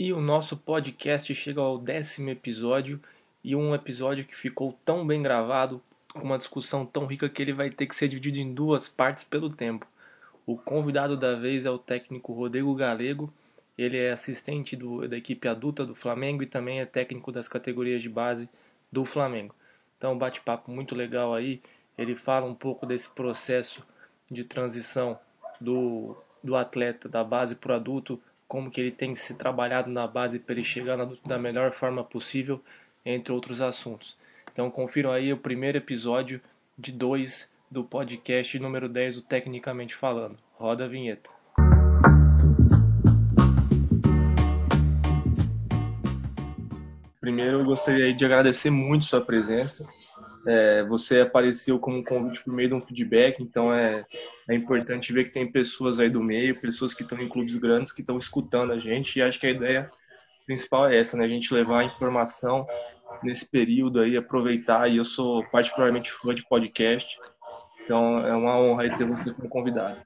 E o nosso podcast chega ao décimo episódio e um episódio que ficou tão bem gravado, com uma discussão tão rica que ele vai ter que ser dividido em duas partes pelo tempo. O convidado da vez é o técnico Rodrigo Galego. Ele é assistente do, da equipe adulta do Flamengo e também é técnico das categorias de base do Flamengo. Então, um bate-papo muito legal aí. Ele fala um pouco desse processo de transição do, do atleta da base para o adulto, como que ele tem se trabalhado na base para ele chegar adulto da melhor forma possível, entre outros assuntos. Então confiram aí o primeiro episódio de dois do podcast número 10 do Tecnicamente Falando. Roda a vinheta. Primeiro eu gostaria de agradecer muito sua presença. É, você apareceu como um convite por meio de um feedback, então é, é importante ver que tem pessoas aí do meio, pessoas que estão em clubes grandes que estão escutando a gente, e acho que a ideia principal é essa, né? A gente levar a informação nesse período aí, aproveitar, e eu sou particularmente fã de podcast, então é uma honra ter você como convidado.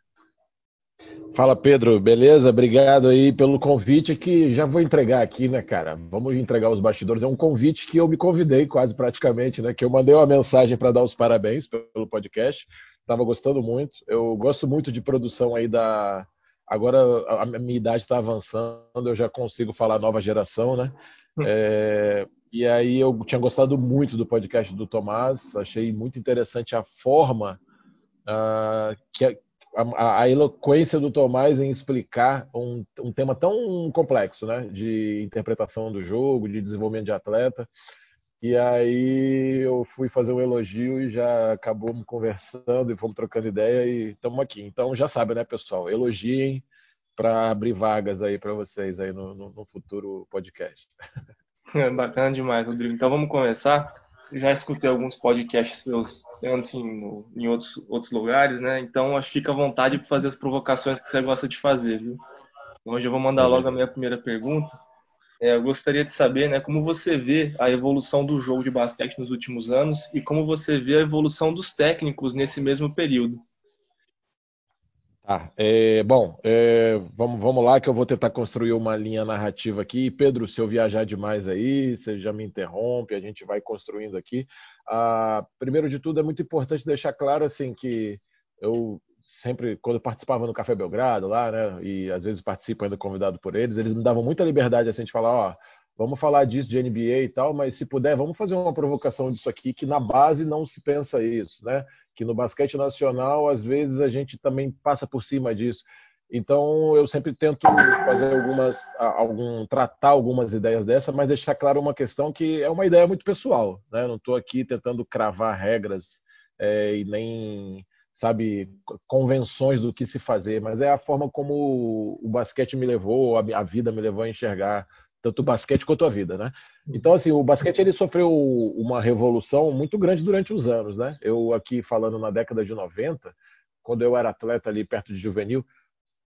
Fala Pedro, beleza? Obrigado aí pelo convite que já vou entregar aqui, né, cara? Vamos entregar os bastidores. É um convite que eu me convidei quase praticamente, né? Que eu mandei uma mensagem para dar os parabéns pelo podcast. Tava gostando muito. Eu gosto muito de produção aí da. Agora a minha idade está avançando, eu já consigo falar nova geração, né? Hum. É... E aí eu tinha gostado muito do podcast do Tomás, achei muito interessante a forma uh, que, a, a, eloquência do Tomás em explicar um, um, tema tão complexo, né? De interpretação do jogo, de desenvolvimento de atleta. E aí eu fui fazer um elogio e já acabou conversando e fomos trocando ideia e estamos aqui. Então já sabe, né, pessoal? Elogiem para abrir vagas aí para vocês aí no, no, no futuro podcast. Bacana demais, Rodrigo. Então vamos começar já escutei alguns podcasts seus assim, no, em outros, outros lugares, né? Então acho que fica à vontade para fazer as provocações que você gosta de fazer, viu? Então, eu vou mandar logo a minha primeira pergunta. É, eu gostaria de saber né, como você vê a evolução do jogo de basquete nos últimos anos e como você vê a evolução dos técnicos nesse mesmo período. Tá. É, bom, é, vamos, vamos lá que eu vou tentar construir uma linha narrativa aqui. Pedro, se eu viajar demais aí, você já me interrompe, a gente vai construindo aqui. Ah, primeiro de tudo, é muito importante deixar claro assim que eu sempre, quando participava no Café Belgrado lá, né, e às vezes participo ainda convidado por eles, eles me davam muita liberdade assim de falar, ó, vamos falar disso de NBA e tal, mas se puder, vamos fazer uma provocação disso aqui, que na base não se pensa isso, né? Que no basquete nacional, às vezes, a gente também passa por cima disso. Então, eu sempre tento fazer algumas, algum, tratar algumas ideias dessa, mas deixar claro uma questão que é uma ideia muito pessoal, né? Não estou aqui tentando cravar regras é, e nem, sabe, convenções do que se fazer, mas é a forma como o basquete me levou, a vida me levou a enxergar tanto o basquete quanto a vida, né? Então, assim, o basquete ele sofreu uma revolução muito grande durante os anos, né? Eu aqui falando na década de 90, quando eu era atleta ali perto de juvenil,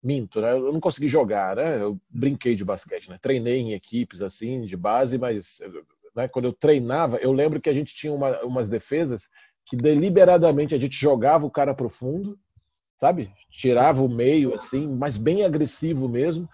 minto, né? Eu não consegui jogar, né? Eu brinquei de basquete, né? Treinei em equipes assim, de base, mas né, quando eu treinava, eu lembro que a gente tinha uma, umas defesas que deliberadamente a gente jogava o cara pro fundo, sabe? Tirava o meio assim, mas bem agressivo mesmo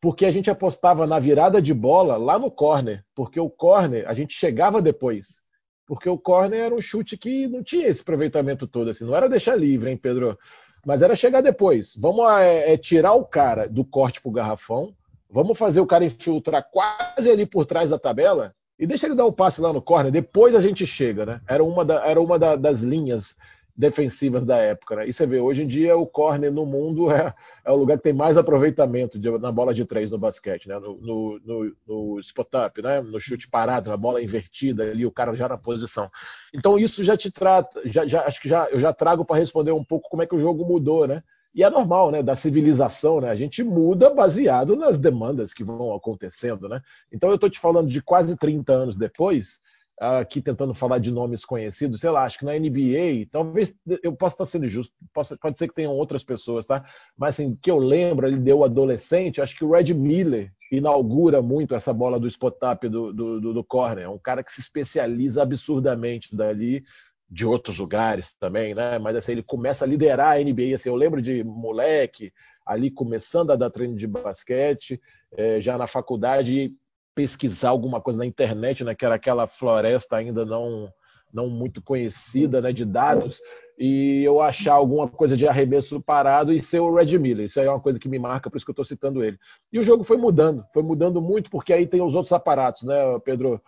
porque a gente apostava na virada de bola lá no corner, porque o corner a gente chegava depois. Porque o corner era um chute que não tinha esse aproveitamento todo, assim, não era deixar livre, hein, Pedro? Mas era chegar depois. Vamos é, é tirar o cara do corte pro garrafão, vamos fazer o cara infiltrar quase ali por trás da tabela e deixa ele dar o passe lá no corner, depois a gente chega, né? Era uma, da, era uma da, das linhas defensivas da época. Né? E você vê, hoje em dia o corner no mundo é, é o lugar que tem mais aproveitamento de, na bola de três no basquete, né? no, no, no, no spot-up, né? no chute parado, na bola invertida, ali o cara já na posição. Então isso já te trata, já, já, acho que já, eu já trago para responder um pouco como é que o jogo mudou, né? E é normal, né, da civilização, né? A gente muda baseado nas demandas que vão acontecendo, né? Então eu estou te falando de quase 30 anos depois, aqui tentando falar de nomes conhecidos, sei lá, acho que na NBA, talvez eu possa estar sendo justo, pode ser que tenham outras pessoas, tá? Mas assim, que eu lembro, ele deu adolescente, acho que o Red Miller inaugura muito essa bola do spot-up do, do, do, do corner, é um cara que se especializa absurdamente dali, de outros lugares também, né? Mas assim, ele começa a liderar a NBA, assim, eu lembro de moleque, ali começando a dar treino de basquete, é, já na faculdade pesquisar alguma coisa na internet, né, que era aquela floresta ainda não não muito conhecida, né, de dados, e eu achar alguma coisa de arremesso parado e ser o Red Miller. Isso aí é uma coisa que me marca, por isso que eu estou citando ele. E o jogo foi mudando, foi mudando muito, porque aí tem os outros aparatos, né, Pedro?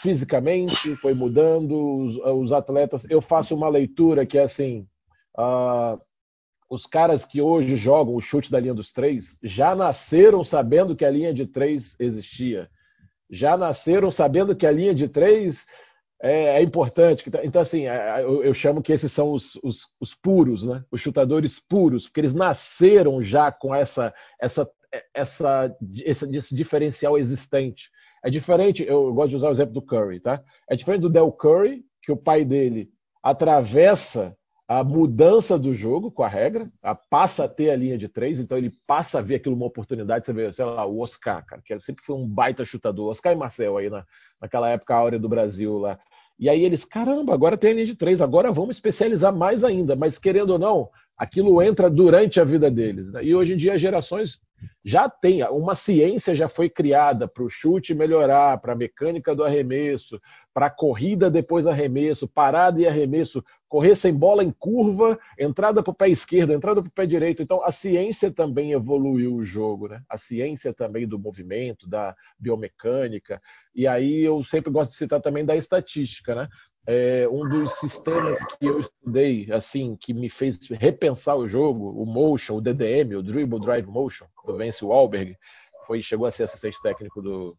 Fisicamente, foi mudando, os, os atletas. Eu faço uma leitura que é assim: uh, os caras que hoje jogam o chute da linha dos três já nasceram sabendo que a linha de três existia. Já nasceram sabendo que a linha de três é, é importante. Então, assim, é, eu, eu, chamo que esses são os, os, os, puros, né? os chutadores puros, porque eles nasceram já com essa, essa, essa, esse, esse diferencial existente. É diferente, eu gosto de usar o exemplo do Curry, tá? É diferente do Del Curry, que o pai dele atravessa a mudança do jogo com a regra, a passa a ter a linha de três, então ele passa a ver aquilo uma oportunidade. Você vê, sei lá, o Oscar, cara, que sempre foi um baita chutador, Oscar e Marcel aí na, naquela época áurea do Brasil lá. E aí eles, caramba, agora tem a linha de três, agora vamos especializar mais ainda. Mas querendo ou não, aquilo entra durante a vida deles. Né? E hoje em dia as gerações já têm, uma ciência já foi criada para o chute melhorar, para a mecânica do arremesso, para a corrida depois arremesso, parada e arremesso, correr sem bola em curva, entrada para o pé esquerdo, entrada para o pé direito. Então, a ciência também evoluiu o jogo, né? A ciência também do movimento, da biomecânica. E aí eu sempre gosto de citar também da estatística, né? É, um dos sistemas que eu estudei, assim, que me fez repensar o jogo, o motion, o DDM, o Dribble Drive Motion, do Vance Wahlberg, foi, chegou a ser assistente técnico do,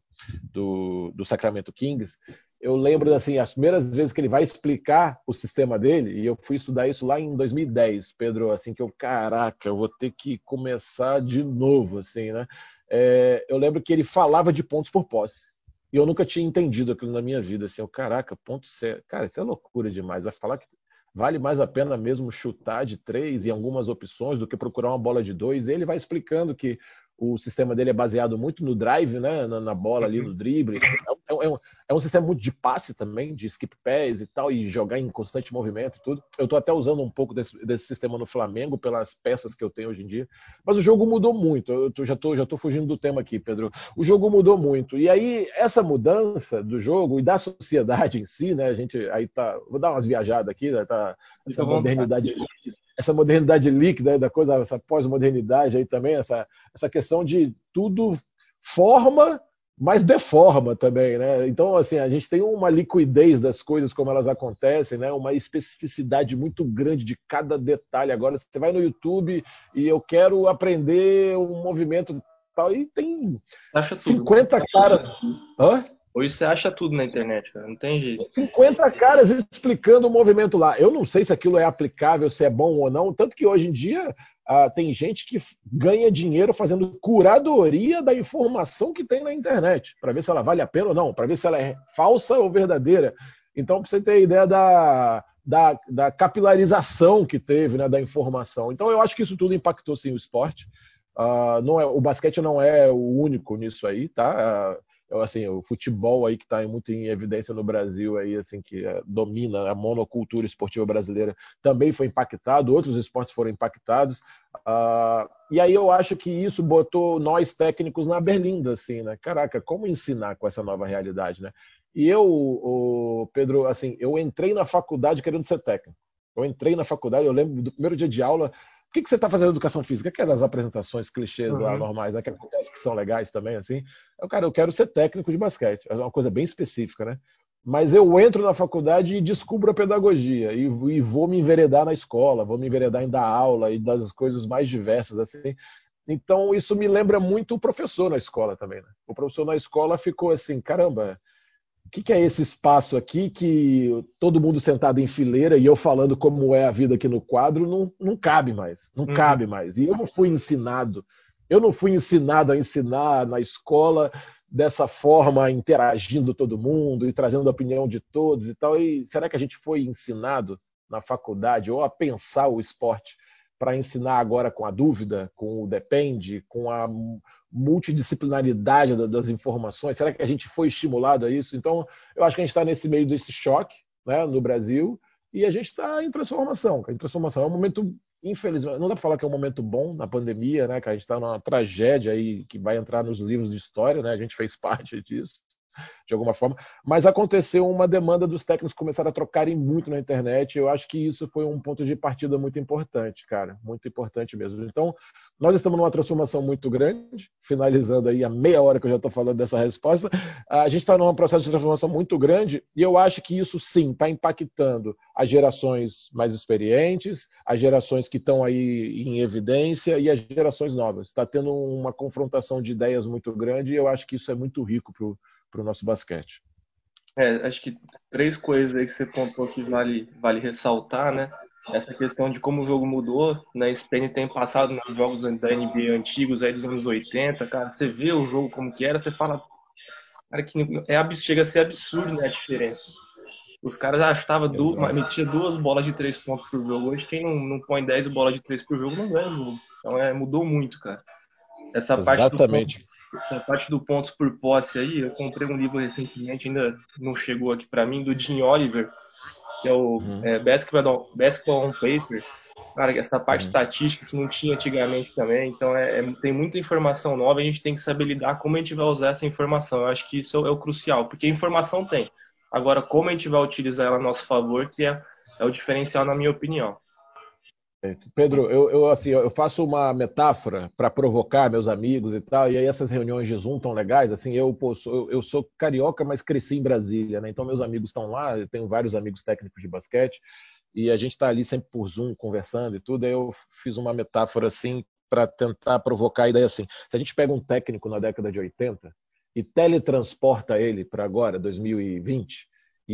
do, do Sacramento Kings, eu lembro assim, as primeiras vezes que ele vai explicar o sistema dele, e eu fui estudar isso lá em 2010, Pedro, assim que eu, caraca, eu vou ter que começar de novo, assim, né? É, eu lembro que ele falava de pontos por posse. E eu nunca tinha entendido aquilo na minha vida, assim, eu, caraca, ponto certo. Cara, isso é loucura demais. Vai falar que vale mais a pena mesmo chutar de três e algumas opções do que procurar uma bola de dois. E ele vai explicando que o sistema dele é baseado muito no drive, né? Na, na bola ali, no uhum. drible. É, é, um, é, um, sistema muito de passe também, de skip pass e tal, e jogar em constante movimento e tudo. Eu estou até usando um pouco desse, desse, sistema no Flamengo, pelas peças que eu tenho hoje em dia. Mas o jogo mudou muito. Eu tô, já estou já tô fugindo do tema aqui, Pedro. O jogo mudou muito. E aí, essa mudança do jogo e da sociedade em si, né? A gente aí tá. Vou dar umas viajadas aqui, né? Tá, essa modernidade essa modernidade líquida da coisa, essa pós-modernidade aí também, essa, essa questão de tudo forma, mas deforma também, né? Então, assim, a gente tem uma liquidez das coisas como elas acontecem, né? Uma especificidade muito grande de cada detalhe. Agora, você vai no YouTube e eu quero aprender um movimento tal, e tem Acha 50 tudo. caras. Hã? Hoje você acha tudo na internet, cara. não tem jeito. 50 caras explicando o movimento lá. Eu não sei se aquilo é aplicável, se é bom ou não. Tanto que hoje em dia ah, tem gente que ganha dinheiro fazendo curadoria da informação que tem na internet, para ver se ela vale a pena ou não, para ver se ela é falsa ou verdadeira. Então, para você ter ideia da, da, da capilarização que teve né, da informação. Então, eu acho que isso tudo impactou sim o esporte. Uh, não é, o basquete não é o único nisso aí, tá? Uh, assim, o futebol aí que está muito em evidência no Brasil aí, assim, que é, domina a monocultura esportiva brasileira, também foi impactado, outros esportes foram impactados. Uh, e aí eu acho que isso botou nós técnicos na berlinda, assim, né? Caraca, como ensinar com essa nova realidade, né? E eu, Pedro, assim, eu entrei na faculdade querendo ser técnico. Eu entrei na faculdade, eu lembro do primeiro dia de aula, por que, que você está fazendo educação física? Aquelas apresentações clichês uhum. lá normais, né, que acontecem que são legais também, assim. Eu, cara, eu quero ser técnico de basquete. É uma coisa bem específica, né? Mas eu entro na faculdade e descubro a pedagogia e, e vou me enveredar na escola, vou me enveredar em dar aula e das coisas mais diversas, assim. Então, isso me lembra muito o professor na escola também, né? O professor na escola ficou assim, caramba, que, que é esse espaço aqui que todo mundo sentado em fileira e eu falando como é a vida aqui no quadro não, não cabe mais, não uhum. cabe mais. E eu não fui ensinado, eu não fui ensinado a ensinar na escola dessa forma, interagindo todo mundo e trazendo a opinião de todos e tal. E será que a gente foi ensinado na faculdade ou a pensar o esporte para ensinar agora com a dúvida, com o depende, com a multidisciplinaridade das informações? Será que a gente foi estimulado a isso? Então, eu acho que a gente está nesse meio desse choque né, no Brasil e a gente está em transformação. Em transformação é um momento infelizmente, não dá para falar que é um momento bom na pandemia, né? Que a gente está numa tragédia aí que vai entrar nos livros de história, né? A gente fez parte disso de alguma forma, mas aconteceu uma demanda dos técnicos começarem a trocarem muito na internet. Eu acho que isso foi um ponto de partida muito importante, cara, muito importante mesmo. Então, nós estamos numa transformação muito grande, finalizando aí a meia hora que eu já estou falando dessa resposta. A gente está num processo de transformação muito grande e eu acho que isso sim está impactando as gerações mais experientes, as gerações que estão aí em evidência e as gerações novas. Está tendo uma confrontação de ideias muito grande e eu acho que isso é muito rico para para o nosso basquete. É, acho que três coisas aí que você pontuou que vale, vale ressaltar, né? Essa questão de como o jogo mudou, né? SPN tem passado nos jogos da NBA antigos aí dos anos 80, cara, você vê o jogo como que era, você fala, cara, que é, chega a ser absurdo, né, a diferença. Os caras achavam, du metia duas bolas de três pontos por jogo. Hoje quem não, não põe dez bolas de três por jogo não ganha o jogo. Então é, mudou muito, cara. Essa Exatamente. parte do essa parte do pontos por posse aí, eu comprei um livro recentemente, ainda não chegou aqui para mim, do Jim Oliver, que é o uhum. é, Basketball, Basketball on Paper. Cara, essa parte uhum. estatística que não tinha antigamente também, então é, é, tem muita informação nova, a gente tem que saber lidar como a gente vai usar essa informação. Eu acho que isso é o crucial, porque informação tem. Agora, como a gente vai utilizar ela a nosso favor, que é, é o diferencial, na minha opinião. Pedro, eu, eu, assim, eu faço uma metáfora para provocar meus amigos e tal, e aí essas reuniões de Zoom tão legais, assim, eu, pô, sou, eu, eu sou carioca, mas cresci em Brasília, né? Então meus amigos estão lá, eu tenho vários amigos técnicos de basquete, e a gente está ali sempre por Zoom conversando e tudo, aí eu fiz uma metáfora assim para tentar provocar a ideia assim, se a gente pega um técnico na década de 80 e teletransporta ele para agora, 2020,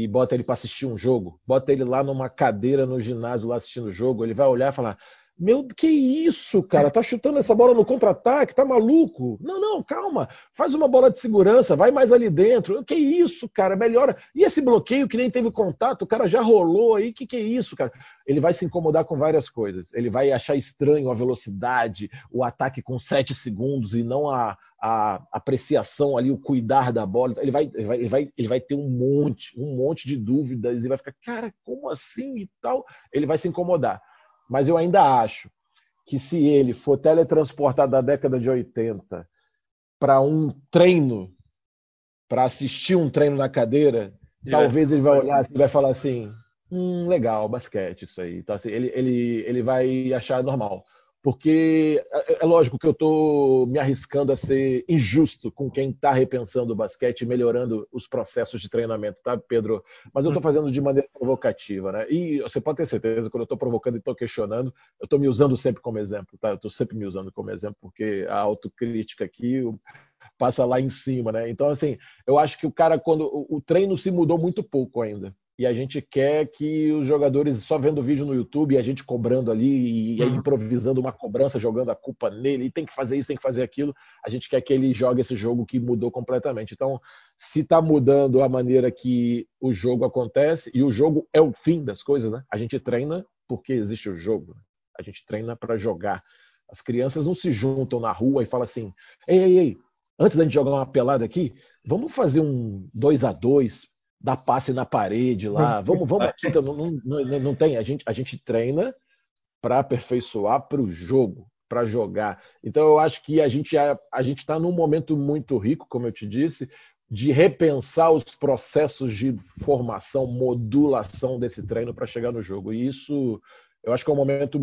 e bota ele para assistir um jogo, bota ele lá numa cadeira no ginásio lá assistindo o jogo, ele vai olhar e falar: Meu, que isso, cara? Tá chutando essa bola no contra-ataque, tá maluco? Não, não, calma. Faz uma bola de segurança, vai mais ali dentro. Que isso, cara? Melhora. E esse bloqueio que nem teve contato, o cara já rolou aí, que que é isso, cara? Ele vai se incomodar com várias coisas. Ele vai achar estranho a velocidade, o ataque com sete segundos e não a, a apreciação ali, o cuidar da bola, ele vai, ele vai, ele vai, ele vai ter um monte, um monte de dúvidas e vai ficar, cara, como assim e tal? Ele vai se incomodar. Mas eu ainda acho que se ele for teletransportado da década de 80 para um treino, para assistir um treino na cadeira, ele talvez ele vai olhar e vai falar assim, hum, legal, basquete, isso aí. Então, assim, ele, ele, ele vai achar normal porque é, é lógico que eu estou me arriscando a ser injusto com quem está repensando o basquete e melhorando os processos de treinamento, tá, Pedro? Mas eu estou uhum. fazendo de maneira provocativa, né? E você pode ter certeza, quando eu estou provocando e estou questionando, eu estou me usando sempre como exemplo, tá? Eu estou sempre me usando como exemplo, porque a autocrítica aqui passa lá em cima, né? Então, assim, eu acho que o cara, quando o treino se mudou muito pouco ainda e a gente quer que os jogadores só vendo vídeo no YouTube e a gente cobrando ali e uhum. improvisando uma cobrança, jogando a culpa nele, e tem que fazer isso, tem que fazer aquilo. A gente quer que ele jogue esse jogo que mudou completamente. Então, se está mudando a maneira que o jogo acontece, e o jogo é o fim das coisas, né? A gente treina porque existe o jogo. A gente treina para jogar. As crianças não se juntam na rua e falam assim: ei, ei, ei, antes da gente jogar uma pelada aqui, vamos fazer um 2 a 2 dar passe na parede lá. Vamos, vamos aqui. Então, não, não, não tem. A gente, a gente treina para aperfeiçoar para o jogo, para jogar. Então eu acho que a gente a, a gente está num momento muito rico, como eu te disse, de repensar os processos de formação, modulação desse treino para chegar no jogo. E isso eu acho que é um momento,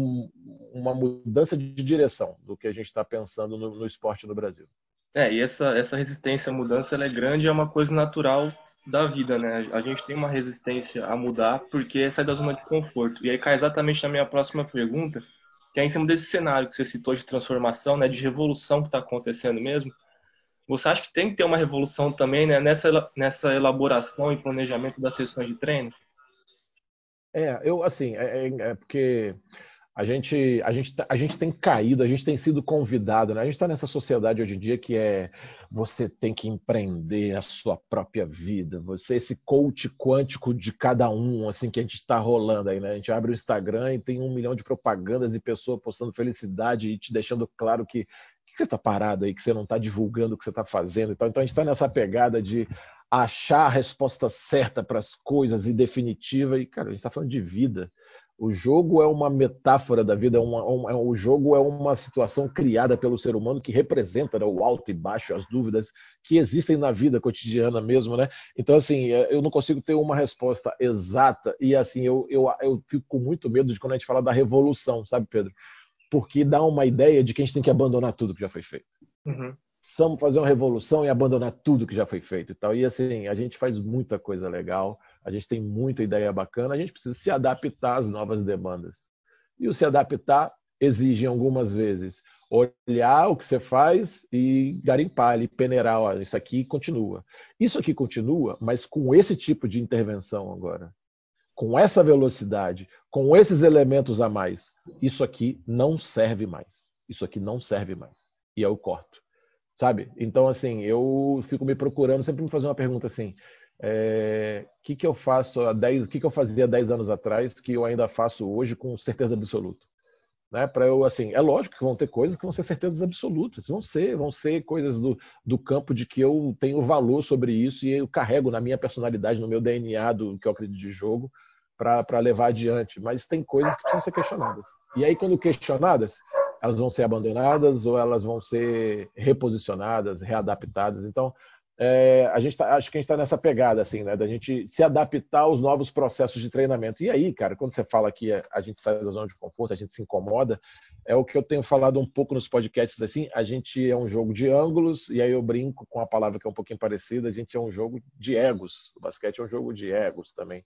uma mudança de direção do que a gente está pensando no, no, esporte no Brasil. É, e essa, essa resistência à mudança ela é grande, é uma coisa natural da vida, né? A gente tem uma resistência a mudar porque é sai da zona de conforto. E aí cai exatamente na minha próxima pergunta, que é em cima desse cenário que você citou de transformação, né, de revolução que está acontecendo mesmo. Você acha que tem que ter uma revolução também né, nessa, nessa elaboração e planejamento das sessões de treino? É, eu assim, é, é, é porque a gente, a, gente, tá, a gente tem caído, a gente tem sido convidado, né? A gente está nessa sociedade hoje em dia que é você tem que empreender a sua própria vida, você esse coach quântico de cada um, assim que a gente está rolando aí, né? A gente abre o Instagram e tem um milhão de propagandas e pessoas postando felicidade e te deixando claro que, que você está parado aí, que você não está divulgando o que você está fazendo e tal. Então a gente está nessa pegada de achar a resposta certa para as coisas e definitiva e cara, a gente está falando de vida O jogo é uma metáfora da vida, é uma, uma, é, o jogo é uma situação criada pelo ser humano que representa né, o alto e baixo, as dúvidas que existem na vida cotidiana mesmo, né? Então, assim, é, eu não consigo ter uma resposta exata e, assim, eu, eu, eu fico com muito medo de quando a gente fala da revolução, sabe, Pedro? Porque dá uma ideia de que a gente tem que abandonar tudo que já foi feito. Uhum. Precisamos fazer uma revolução e abandonar tudo que já foi feito e tal. E, assim, a gente faz muita coisa legal a gente tem muita ideia bacana, a gente precisa se adaptar às novas demandas. E o se adaptar exige algumas vezes olhar o que você faz e garimpar ali, peneirar, olha, isso aqui continua. Isso aqui continua, mas com esse tipo de intervenção agora. Com essa velocidade, com esses elementos a mais, isso aqui não serve mais. Isso aqui não serve mais. E eu corto. Sabe? Então, assim, eu fico me procurando, sempre me fazer uma pergunta assim: é, que, que eu faço há 10, que, que eu fazia 10 anos atrás que eu ainda faço hoje com certeza absoluta. Né? Para eu, assim, é lógico que vão ter coisas que vão ser certezas absolutas, vão ser, vão ser coisas do, do campo de que eu tenho valor sobre isso e eu carrego na minha personalidade, no meu DNA do que eu acredito de jogo para levar adiante. Mas tem coisas que precisam ser questionadas. E aí, quando questionadas, elas vão ser abandonadas ou elas vão ser reposicionadas, readaptadas. Então, é, a gente tá, acho que a gente está nessa pegada, assim, né? Da gente se adaptar aos novos processos de treinamento. E aí, cara, quando você fala que a gente sai da zona de conforto, a gente se incomoda, é o que eu tenho falado um pouco nos podcasts, assim, a gente é um jogo de ângulos, e aí eu brinco com a palavra que é um pouquinho parecida, a gente é um jogo de egos. O basquete é um jogo de egos também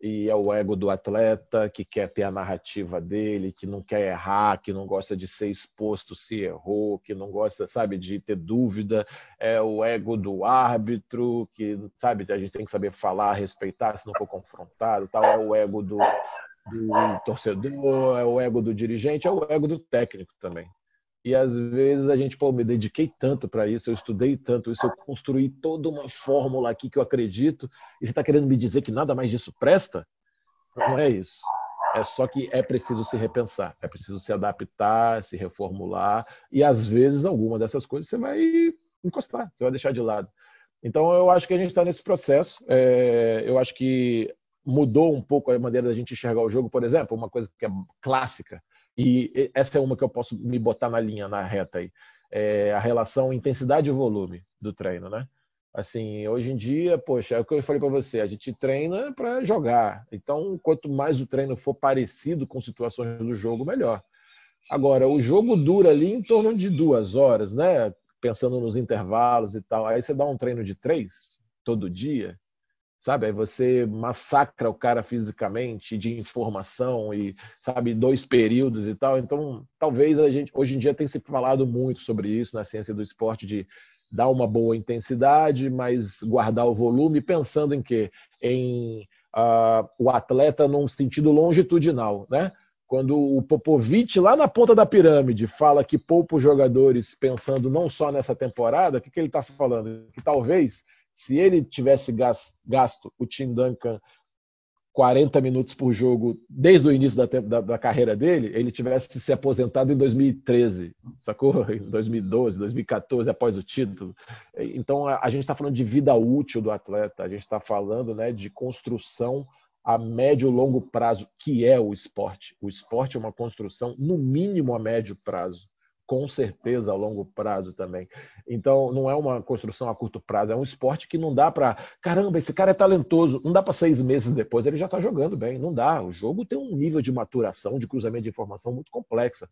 e é o ego do atleta que quer ter a narrativa dele, que não quer errar, que não gosta de ser exposto se errou, que não gosta, sabe, de ter dúvida. É o ego do árbitro, que, sabe, a gente tem que saber falar, respeitar, se não for confrontado. Tal. É o ego do, do torcedor, é o ego do dirigente, é o ego do técnico também. E às vezes a gente, pô, me dediquei tanto para isso, eu estudei tanto isso, eu construí toda uma fórmula aqui que eu acredito, e você está querendo me dizer que nada mais disso presta? Não é isso. É só que é preciso se repensar, é preciso se adaptar, se reformular, e às vezes alguma dessas coisas você vai encostar, você vai deixar de lado. Então eu acho que a gente está nesse processo. É, eu acho que mudou um pouco a maneira da gente enxergar o jogo, por exemplo, uma coisa que é clássica e essa é uma que eu posso me botar na linha, na reta aí. É a relação intensidade e volume do treino, né? Assim, hoje em dia, poxa, é o que eu falei para você, a gente treina para jogar. Então, quanto mais o treino for parecido com situações do jogo, melhor. Agora, o jogo dura ali em torno de duas horas, né? Pensando nos intervalos e tal. Aí você dá um treino de três todo dia, sabe? Aí você massacra o cara fisicamente de informação e, sabe, dois períodos e tal. Então, talvez a gente, hoje em dia tem se falado muito sobre isso na ciência do esporte, de dar uma boa intensidade, mas guardar o volume, pensando em quê? Em uh, o atleta num sentido longitudinal, né? Quando o Popovich, lá na ponta da pirâmide, fala que poupa os jogadores pensando não só nessa temporada, o que, que ele está falando? Que talvez se ele tivesse gasto o Tim Duncan 40 minutos por jogo desde o início da, da, da, carreira dele, ele tivesse se aposentado em 2013, sacou? Em 2012, 2014, após o título. Então a, a gente está falando de vida útil do atleta, a gente está falando né, de construção a médio e longo prazo, que é o esporte. O esporte é uma construção, no mínimo, a médio prazo com certeza a longo prazo também. Então, não é uma construção a curto prazo, é um esporte que não dá para. Caramba, esse cara é talentoso, não dá para seis meses depois ele já está jogando bem. Não dá. O jogo tem um nível de maturação, de cruzamento de informação muito complexa.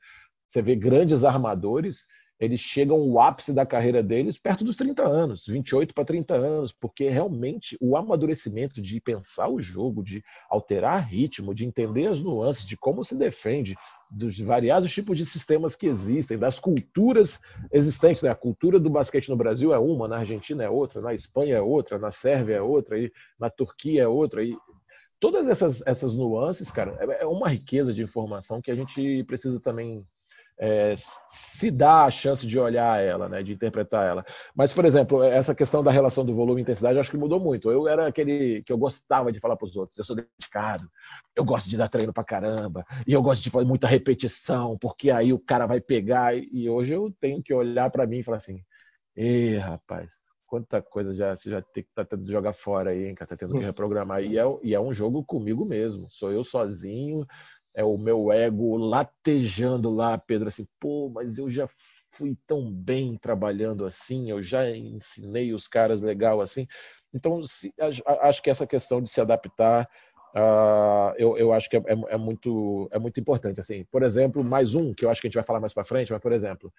Você vê grandes armadores, eles chegam ao ápice da carreira deles perto dos 30 anos, 28 para 30 anos, porque realmente o amadurecimento de pensar o jogo, de alterar ritmo, de entender as nuances, de como se defende, dos variados tipos de sistemas que existem, das culturas existentes. Né? A cultura do basquete no Brasil é uma, na Argentina é outra, na Espanha é outra, na Sérvia é outra, e na Turquia é outra. E todas essas, essas nuances, cara, é, é uma riqueza de informação que a gente precisa também é, se dá a chance de olhar ela, né, de interpretar ela. Mas, por exemplo, essa questão da relação do volume e intensidade, eu acho que mudou muito. Eu era aquele que eu gostava de falar para os outros, eu sou dedicado, eu gosto de dar treino para caramba, e eu gosto de fazer muita repetição, porque aí o cara vai pegar. E hoje eu tenho que olhar para mim e falar assim: "Ê, rapaz, quanta coisa já você já tem que tá tendo que jogar fora aí, hein, cara, tá tendo que hum. reprogramar. E é, e é um jogo comigo mesmo. Sou eu sozinho, é o meu ego latejando lá, Pedro, assim, pô, mas eu já fui tão bem trabalhando assim, eu já ensinei os caras legal assim. Então, se, acho que essa questão de se adaptar, uh, eu, eu, acho que é, é, é, muito, é muito importante. Assim, por exemplo, mais um que eu acho que a gente vai falar mais para frente, mas por exemplo,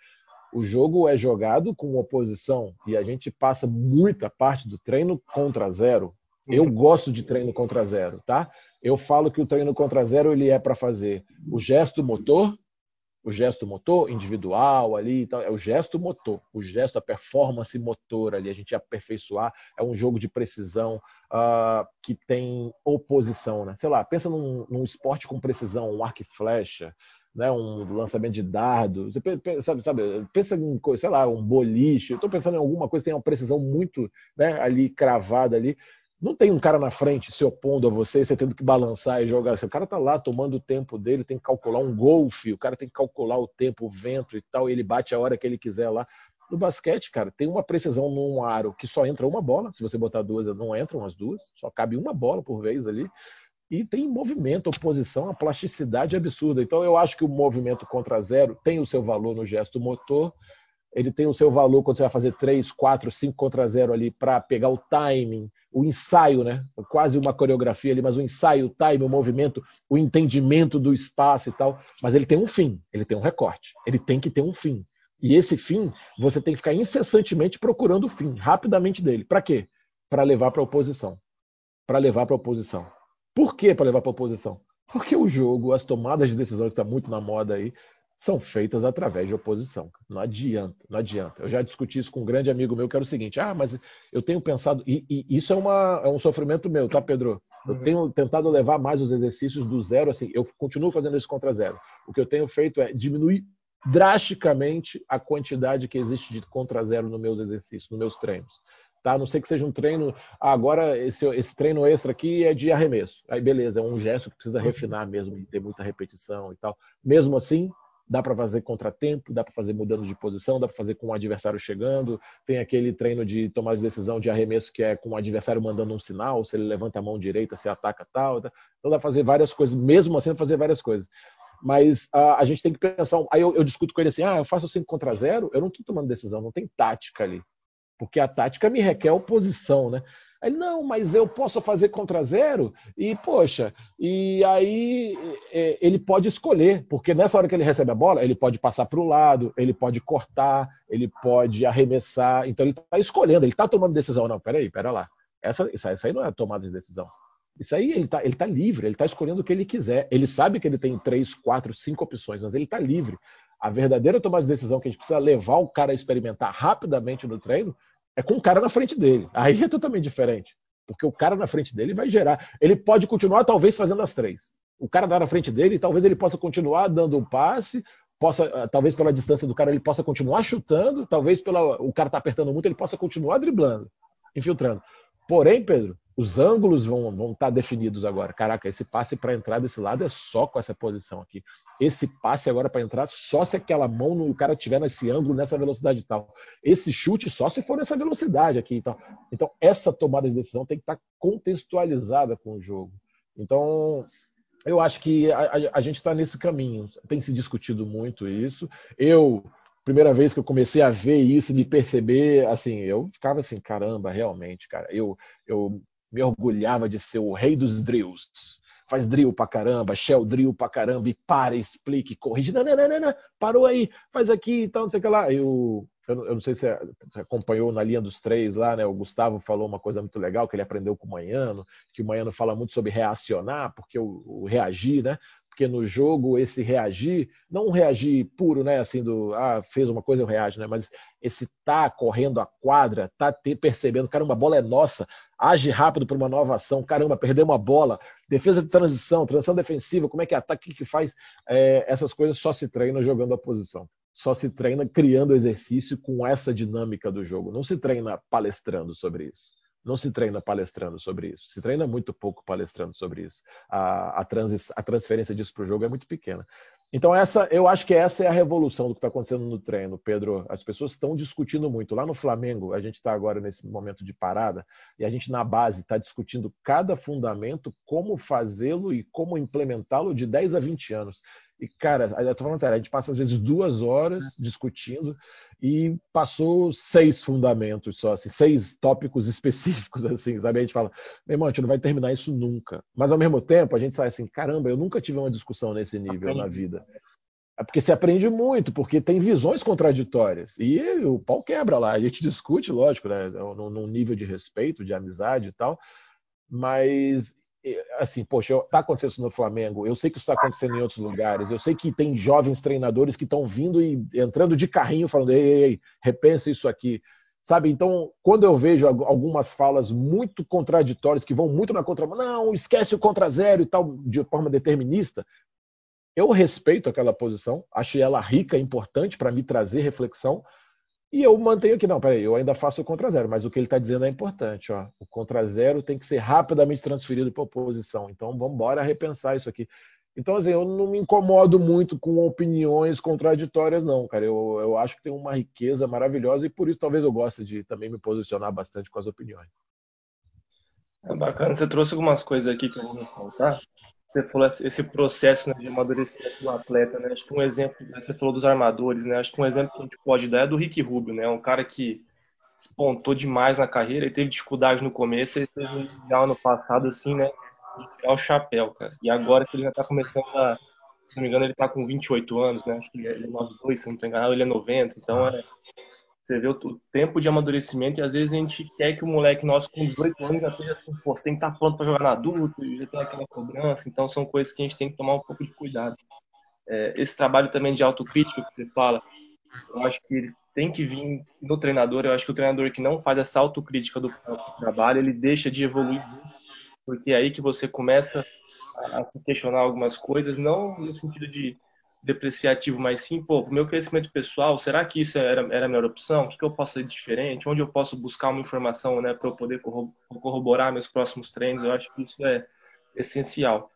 o jogo é jogado com oposição e a gente passa muita parte do treino contra zero. Eu uhum. gosto de treino contra zero, tá? Eu falo que o treino contra zero ele é para fazer o gesto motor, o gesto motor individual ali e tal, é o gesto motor, o gesto, a performance motor ali, a gente aperfeiçoar, é um jogo de precisão uh, que tem oposição, né? Sei lá, pensa num, num esporte com precisão, um arco e flecha, né, um lançamento de dardo, você pensa, sabe, sabe, pensa em coisa, sei lá, um boliche, eu estou pensando em alguma coisa que tem uma precisão muito né, ali cravada ali, não tem um cara na frente se opondo a você, você tendo que balançar e jogar. O cara tá lá tomando o tempo dele, tem que calcular um golfe, o cara tem que calcular o tempo, o vento e tal, e ele bate a hora que ele quiser lá. No basquete, cara, tem uma precisão num aro que só entra uma bola. Se você botar duas, não entram as duas, só cabe uma bola por vez ali. E tem movimento, oposição, a plasticidade absurda. Então eu acho que o movimento contra zero tem o seu valor no gesto motor, ele tem o seu valor quando você vai fazer 3, 4, 5 contra zero ali para pegar o timing, o ensaio, né? Quase uma coreografia ali, mas o ensaio, o time, o movimento, o entendimento do espaço e tal. Mas ele tem um fim, ele tem um recorte, ele tem que ter um fim. E esse fim, você tem que ficar incessantemente procurando o fim, rapidamente dele. Para quê? Para levar para a oposição. Para levar para a oposição. Por que para levar para a oposição? Porque o jogo, as tomadas de decisão que está muito na moda aí, são feitas através de oposição. Não adianta, não adianta. Eu já discuti isso com um grande amigo meu que era o seguinte: ah, mas eu tenho pensado, e, e isso é, uma, é um sofrimento meu, tá, Pedro? Eu uhum. tenho tentado levar mais os exercícios do zero, assim, eu continuo fazendo isso contra zero. O que eu tenho feito é diminuir drasticamente a quantidade que existe de contra zero nos meus exercícios, nos meus treinos. Tá? A não ser que seja um treino. Ah, agora, esse, esse treino extra aqui é de arremesso. Aí, beleza, é um gesto que precisa uhum. refinar mesmo, ter muita repetição e tal. Mesmo assim, Dá para fazer contratempo, dá para fazer mudando de posição, dá para fazer com o adversário chegando. Tem aquele treino de tomar de decisão de arremesso que é com o adversário mandando um sinal, se ele levanta a mão direita, se ataca tal. Tá? Então dá para fazer várias coisas, mesmo assim fazer várias coisas. Mas a, a gente tem que pensar. Aí eu, eu, discuto com ele assim: ah, eu faço 5 contra 0, eu não estou tomando decisão, não tem tática ali. Porque a tática me requer oposição, né? Ele, não, mas eu posso fazer contra zero? E, poxa, e aí é, ele pode escolher, porque nessa hora que ele recebe a bola, ele pode passar para o lado, ele pode cortar, ele pode arremessar. Então ele está escolhendo, ele está tomando decisão. Não, peraí, pera lá. Essa, isso aí não é tomada de decisão. Isso aí ele está ele tá livre, ele está escolhendo o que ele quiser. Ele sabe que ele tem três, quatro, cinco opções, mas ele está livre. A verdadeira tomada de decisão que a gente precisa levar o cara a experimentar rapidamente no treino é com o cara na frente dele. Aí é totalmente diferente. Porque o cara na frente dele vai gerar. Ele pode continuar, talvez, fazendo as três. O cara dá na frente dele, talvez ele possa continuar dando um passe, possa, eh, talvez pela distância do cara ele possa continuar chutando, talvez pela, o cara tá apertando muito, ele possa continuar driblando, infiltrando. Porém, Pedro, os ângulos vão vão estar tá definidos agora. Caraca, esse passe para entrar desse lado é só com essa posição aqui. Esse passe agora para entrar só se aquela mão o cara tiver nesse ângulo, nessa velocidade e tal. Esse chute só se for nessa velocidade aqui e tal. Então, essa tomada de decisão tem que estar tá contextualizada com o jogo. Então, eu acho que a, a, a gente está nesse caminho. Tem se discutido muito isso. Eu primeira vez que eu comecei a ver isso, me perceber, assim, eu ficava assim, caramba, realmente, cara, eu, eu me orgulhava de ser o rei dos drills. Faz drill pra caramba, shell drill pra caramba, e para, explique, corrige. Não, não, não, não, não. parou aí, faz aqui e tal, não sei o que lá. Eu, eu, eu não sei se você acompanhou na linha dos três lá, né? O Gustavo falou uma coisa muito legal que ele aprendeu com o Manhano, que o Manhano fala muito sobre reacionar, porque o, o reagir, né? Porque no jogo esse reagir, não um reagir puro, né, assim do, ah, fez uma coisa eu reajo, né, mas esse tá correndo a quadra, tá te, percebendo, caramba, a bola é nossa, age rápido para uma nova ação, caramba, perdeu uma bola, defesa de transição, transição defensiva, como é que é ataque, que faz, é, essas coisas só se treinam jogando a posição. Só se treina criando exercício com essa dinâmica do jogo. Não se treina palestrando sobre isso não se treina palestrando sobre isso. Se treina muito pouco palestrando sobre isso. A, a, a transferência disso para o jogo é muito pequena. Então, essa, eu acho que essa é a revolução do que está acontecendo no treino, Pedro. As pessoas estão discutindo muito. Lá no Flamengo, a gente está agora nesse momento de parada, e a gente na base está discutindo cada fundamento, como fazê-lo e como implementá-lo de 10 a 20 anos. E, cara, eu tô falando sério, a gente passa às vezes duas horas discutindo e passou seis fundamentos só, assim, seis tópicos específicos, assim, sabe? A gente fala, meu irmão, a gente não vai terminar isso nunca. Mas ao mesmo tempo, a gente sai assim, caramba, eu nunca tive uma discussão nesse nível Aprende. na vida. É porque se aprende muito, porque tem visões contraditórias. E o pau quebra lá. A gente discute, lógico, né, num nível de respeito, de amizade e tal. Mas assim, poxa, está acontecendo isso no Flamengo, eu sei que isso está acontecendo em outros lugares, eu sei que tem jovens treinadores que estão vindo e entrando de carrinho falando, ei, ei, ei, repensa isso aqui. Sabe, então, quando eu vejo algumas falas muito contraditórias, que vão muito na contramão, não, esquece o contra zero e tal, de forma determinista, eu respeito aquela posição, acho ela rica, importante para me trazer reflexão, e eu mantenho aqui, não, peraí, eu ainda faço o contra zero, mas o que ele está dizendo é importante. Ó. O contra zero tem que ser rapidamente transferido para a oposição. Então vamos embora repensar isso aqui. Então, assim, eu não me incomodo muito com opiniões contraditórias, não, cara. Eu, eu acho que tem uma riqueza maravilhosa e por isso talvez eu goste de também me posicionar bastante com as opiniões. É bacana, você trouxe algumas coisas aqui que eu vou ressaltar você falou esse processo né, de amadurecimento do atleta, né? Acho que um exemplo, né, você falou dos armadores, né? Acho que um exemplo que a gente pode dar é do Rick Rubio, né? Um cara que espontou demais na carreira, ele teve dificuldade no começo, ele fez um mundial ano passado, assim, né? O chapéu, cara. E agora que ele já tá começando a, se não me engano, ele tá com 28 anos, né? Acho que ele é 92, se não tô enganado, ele é 90, então é você vê o tempo de amadurecimento e às vezes a gente quer que o moleque nosso com 18 anos já esteja assim, pô, você tem que estar tá pronto para jogar na adulto, já tem aquela cobrança, então são coisas que a gente tem que tomar um pouco de cuidado. É, esse trabalho também de autocrítica que você fala, eu acho que tem que vir no treinador, eu acho que o treinador que não faz essa autocrítica do trabalho, ele deixa de evoluir porque é aí que você começa a se questionar algumas coisas, não no sentido de depreciativo, mas sim, pô, o meu crescimento pessoal, será que isso era, era a melhor opção? O que, que eu posso fazer diferente? Onde eu posso buscar uma informação, né, para eu poder corroborar meus próximos treinos? Eu acho que isso é essencial.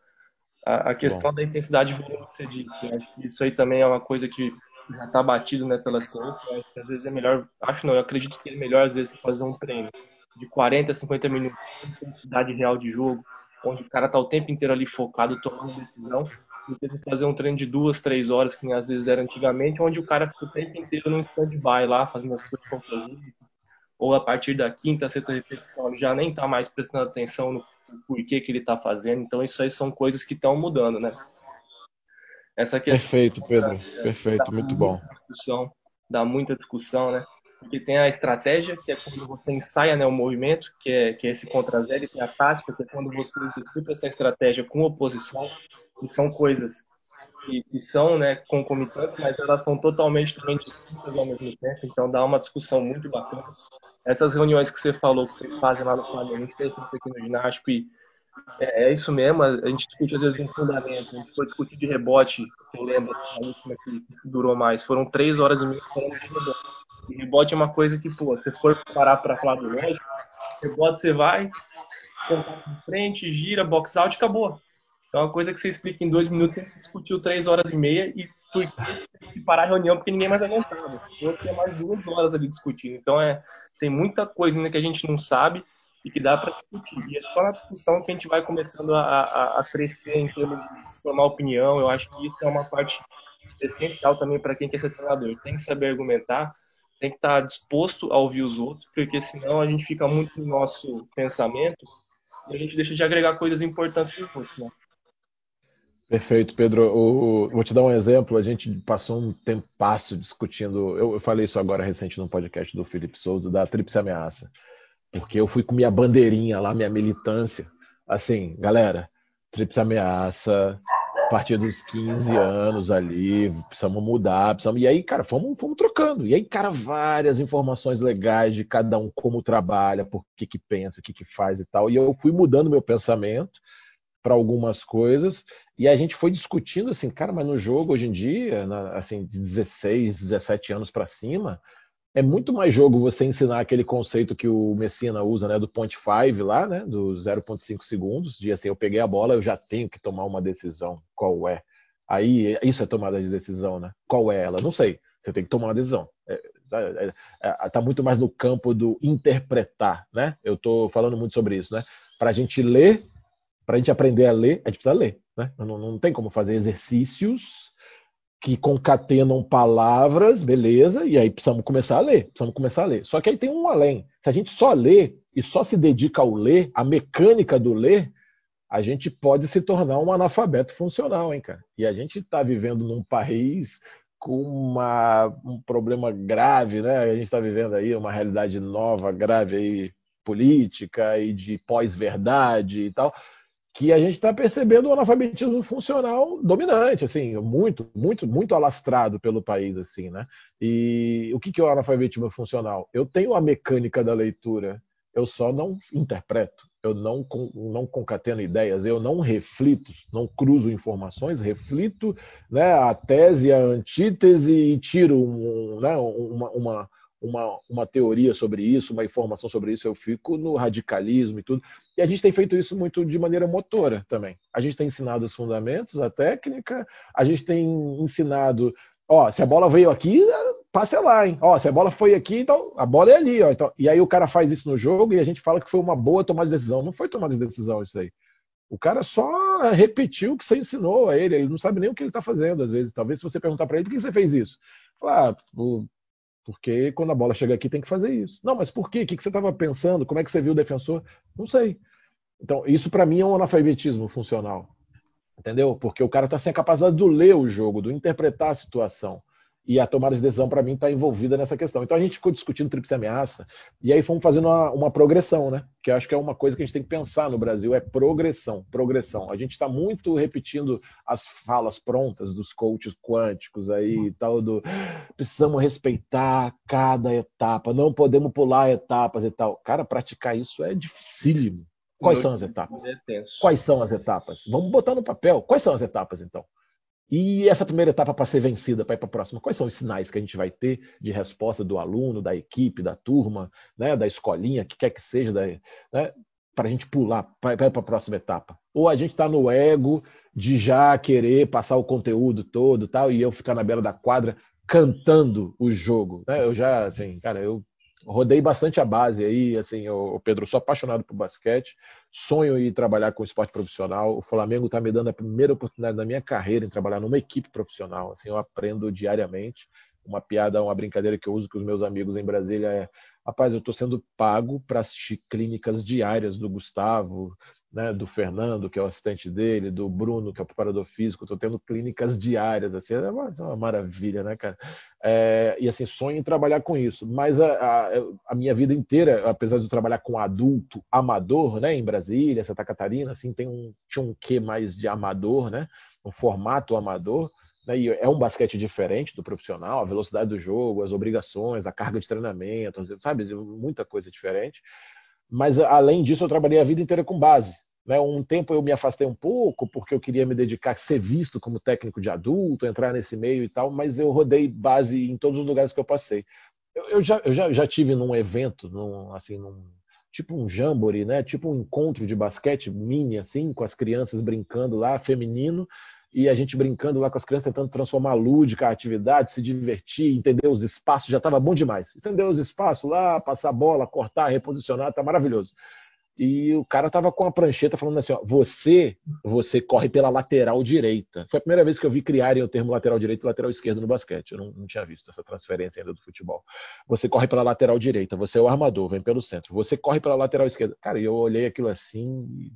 A, a questão Bom. da intensidade que você disse, eu acho que isso aí também é uma coisa que já está batido, né, pela ciência. Às vezes é melhor, acho não, eu acredito que é melhor às vezes fazer um treino de 40 a 50 minutos de intensidade real de jogo, onde o cara tá o tempo inteiro ali focado, tomando decisão, do que você fazer um treino de duas, três horas, que nem às vezes era antigamente, onde o cara fica o tempo inteiro num stand-by lá, fazendo as coisas conclusivas, ou a partir da quinta, sexta repetição, ele já nem está mais prestando atenção no porquê que ele está fazendo. Então, isso aí são coisas que estão mudando, né? Essa questão, Perfeito, Pedro. Perfeito, muito bom. Discussão, dá muita discussão, né? Porque tem a estratégia, que é quando você ensaia né, o movimento, que é, que é esse contra zero, e tem a tática, que é quando você executa essa estratégia com oposição que são coisas que, que, são né, concomitantes, mas elas são totalmente também distintas ao mesmo tempo, então dá uma discussão muito bacana. Essas reuniões que você falou, que vocês fazem lá no Flamengo, gente fez aqui no ginástico e é, é, isso mesmo, a gente discute às vezes um fundamento, a gente foi discutir de rebote, eu lembro, a última que durou mais, foram três horas e meia de rebote. E rebote é uma coisa que, pô, se for parar para falar do lógico, rebote você vai, contato de frente, gira, box out, acabou. É uma coisa que você explica em dois minutos, você discutiu três horas e meia e tu que parar a reunião porque ninguém mais aguentava. Fosse, tinha mais duas horas ali discutindo. Então, é, tem muita coisa ainda que a gente não sabe e que dá para discutir. E é só na discussão que a gente vai começando a, a, a crescer em termos de formar opinião. Eu acho que isso é uma parte essencial também para quem quer ser treinador. Tem que saber argumentar, tem que estar disposto a ouvir os outros, porque senão a gente fica muito no nosso pensamento e a gente deixa de agregar coisas importantes para os. Né? Perfeito, Pedro. O, vou te dar um exemplo. A gente passou um tempasso discutindo. Eu, eu falei isso agora recente no podcast do Felipe Souza, da Tríplice Ameaça. Porque eu fui com minha bandeirinha lá, minha militância. Assim, galera, Tríplice Ameaça, a partir dos 15 anos ali, precisamos mudar, precisamos... E aí, cara, fomos, fomos trocando. E aí, cara, várias informações legais de cada um, como trabalha, por que que pensa, o que que faz e tal. E eu fui mudando meu pensamento para algumas coisas e a gente foi discutindo assim, cara, mas no jogo hoje em dia, na, assim, de 16, 17 anos para cima, é muito mais jogo você ensinar aquele conceito que o Messina usa, né, do point five lá, né, do 0.5 segundos, de assim, eu peguei a bola, eu já tenho que tomar uma decisão, qual é? Aí isso é tomada de decisão, né? Qual é ela? Não sei. Você tem que tomar uma decisão. É, é, é, tá muito mais no campo do interpretar, né? Eu estou falando muito sobre isso, né? Para a gente ler, para a gente aprender a ler, a gente precisa ler, né? Não, não tem como fazer exercícios que concatenam palavras, beleza? E aí precisamos começar a ler, precisamos começar a ler. Só que aí tem um além. Se a gente só lê e só se dedica ao ler, a mecânica do ler, a gente pode se tornar um analfabeto funcional, hein, cara? E a gente está vivendo num país com uma, um problema grave, né? A gente está vivendo aí uma realidade nova, grave aí, política e de pós-verdade e tal, que a gente está percebendo o analfabetismo funcional dominante, assim, muito, muito, muito alastrado pelo país, assim, né? E o que, que é o analfabetismo funcional? Eu tenho a mecânica da leitura, eu só não interpreto eu não, não concateno ideias, eu não reflito, não cruzo informações, reflito né, a tese, a antítese e tiro um, né, uma, uma, uma, uma teoria sobre isso, uma informação sobre isso, eu fico no radicalismo e tudo. E a gente tem feito isso muito de maneira motora também. A gente tem ensinado os fundamentos, a técnica, a gente tem ensinado Ó, se a bola veio aqui, passe lá, hein? Ó, se a bola foi aqui, então a bola é ali, ó. Então, e aí o cara faz isso no jogo e a gente fala que foi uma boa tomada de decisão. Não foi tomada de decisão isso aí. O cara só repetiu o que você ensinou a ele. Ele não sabe nem o que ele está fazendo, às vezes. Talvez se você perguntar para ele, por que você fez isso? Falar, ah, porque quando a bola chega aqui tem que fazer isso. Não, mas por quê? O que você estava pensando? Como é que você viu o defensor? Não sei. Então, isso para mim é um analfabetismo funcional. Entendeu? Porque o cara está sem a capacidade de ler o jogo, de interpretar a situação. E a tomada de decisão, para mim, está envolvida nessa questão. Então a gente ficou discutindo tríplice ameaça, e aí fomos fazendo uma, uma, progressão, né? Que eu acho que é uma coisa que a gente tem que pensar no Brasil, é progressão, progressão. A gente está muito repetindo as falas prontas dos coaches quânticos aí e tal, do precisamos respeitar cada etapa, não podemos pular etapas e tal. Cara, praticar isso é dificílimo. Quais são as etapas? Quais são as etapas? Vamos botar no papel. Quais são as etapas, então? E essa primeira etapa para ser vencida, para ir para a próxima, quais são os sinais que a gente vai ter de resposta do aluno, da equipe, da turma, né, da escolinha, que quer que seja, né, para a gente pular para ir para a próxima etapa? Ou a gente está no ego de já querer passar o conteúdo todo tal, e eu ficar na beira da quadra cantando o jogo. Né? Eu já, assim, cara, eu rodei bastante a base aí, assim, o Pedro, sou apaixonado por basquete, sonho em trabalhar com esporte profissional. O Flamengo está me dando a primeira oportunidade da minha carreira em trabalhar numa equipe profissional. Assim, eu aprendo diariamente. Uma piada, uma brincadeira que eu uso com os meus amigos em Brasília é: rapaz, eu estou sendo pago para assistir clínicas diárias do Gustavo, né, do Fernando, que é o assistente dele, do Bruno, que é o preparador físico, estou tendo clínicas diárias, assim, é uma, é uma maravilha, né, cara? É, e assim, sonho em trabalhar com isso. Mas a, a, a, minha vida inteira, apesar de eu trabalhar com adulto amador, né, em Brasília, Santa Catarina, assim, tem um, tinha um quê mais de amador, né? Um formato amador. Né, e é um basquete diferente do profissional, a velocidade do jogo, as obrigações, a carga de treinamento, sabe? Muita coisa diferente. Mas, além disso, eu trabalhei a vida inteira com base. Né? Um tempo eu me afastei um pouco, porque eu queria me dedicar a ser visto como técnico de adulto, entrar nesse meio e tal, mas eu rodei base em todos os lugares que eu passei. Eu, eu já, eu já, já tive num evento, num, assim, num, tipo um jamboree, né? Tipo um encontro de basquete mini, assim, com as crianças brincando lá, feminino, e a gente brincando lá com as crianças, tentando transformar lúdica a atividade, se divertir, entender os espaços, já estava bom demais. Entender os espaços lá, passar bola, cortar, reposicionar, tá maravilhoso. E o cara tava com a prancheta falando assim, ó, você, você corre pela lateral direita. Foi a primeira vez que eu vi criarem o termo lateral direito e lateral esquerdo no basquete. Eu não, não tinha visto essa transferência ainda do futebol. Você corre pela lateral direita, você é o armador, vem pelo centro. Você corre pela lateral esquerda. Cara, eu olhei aquilo assim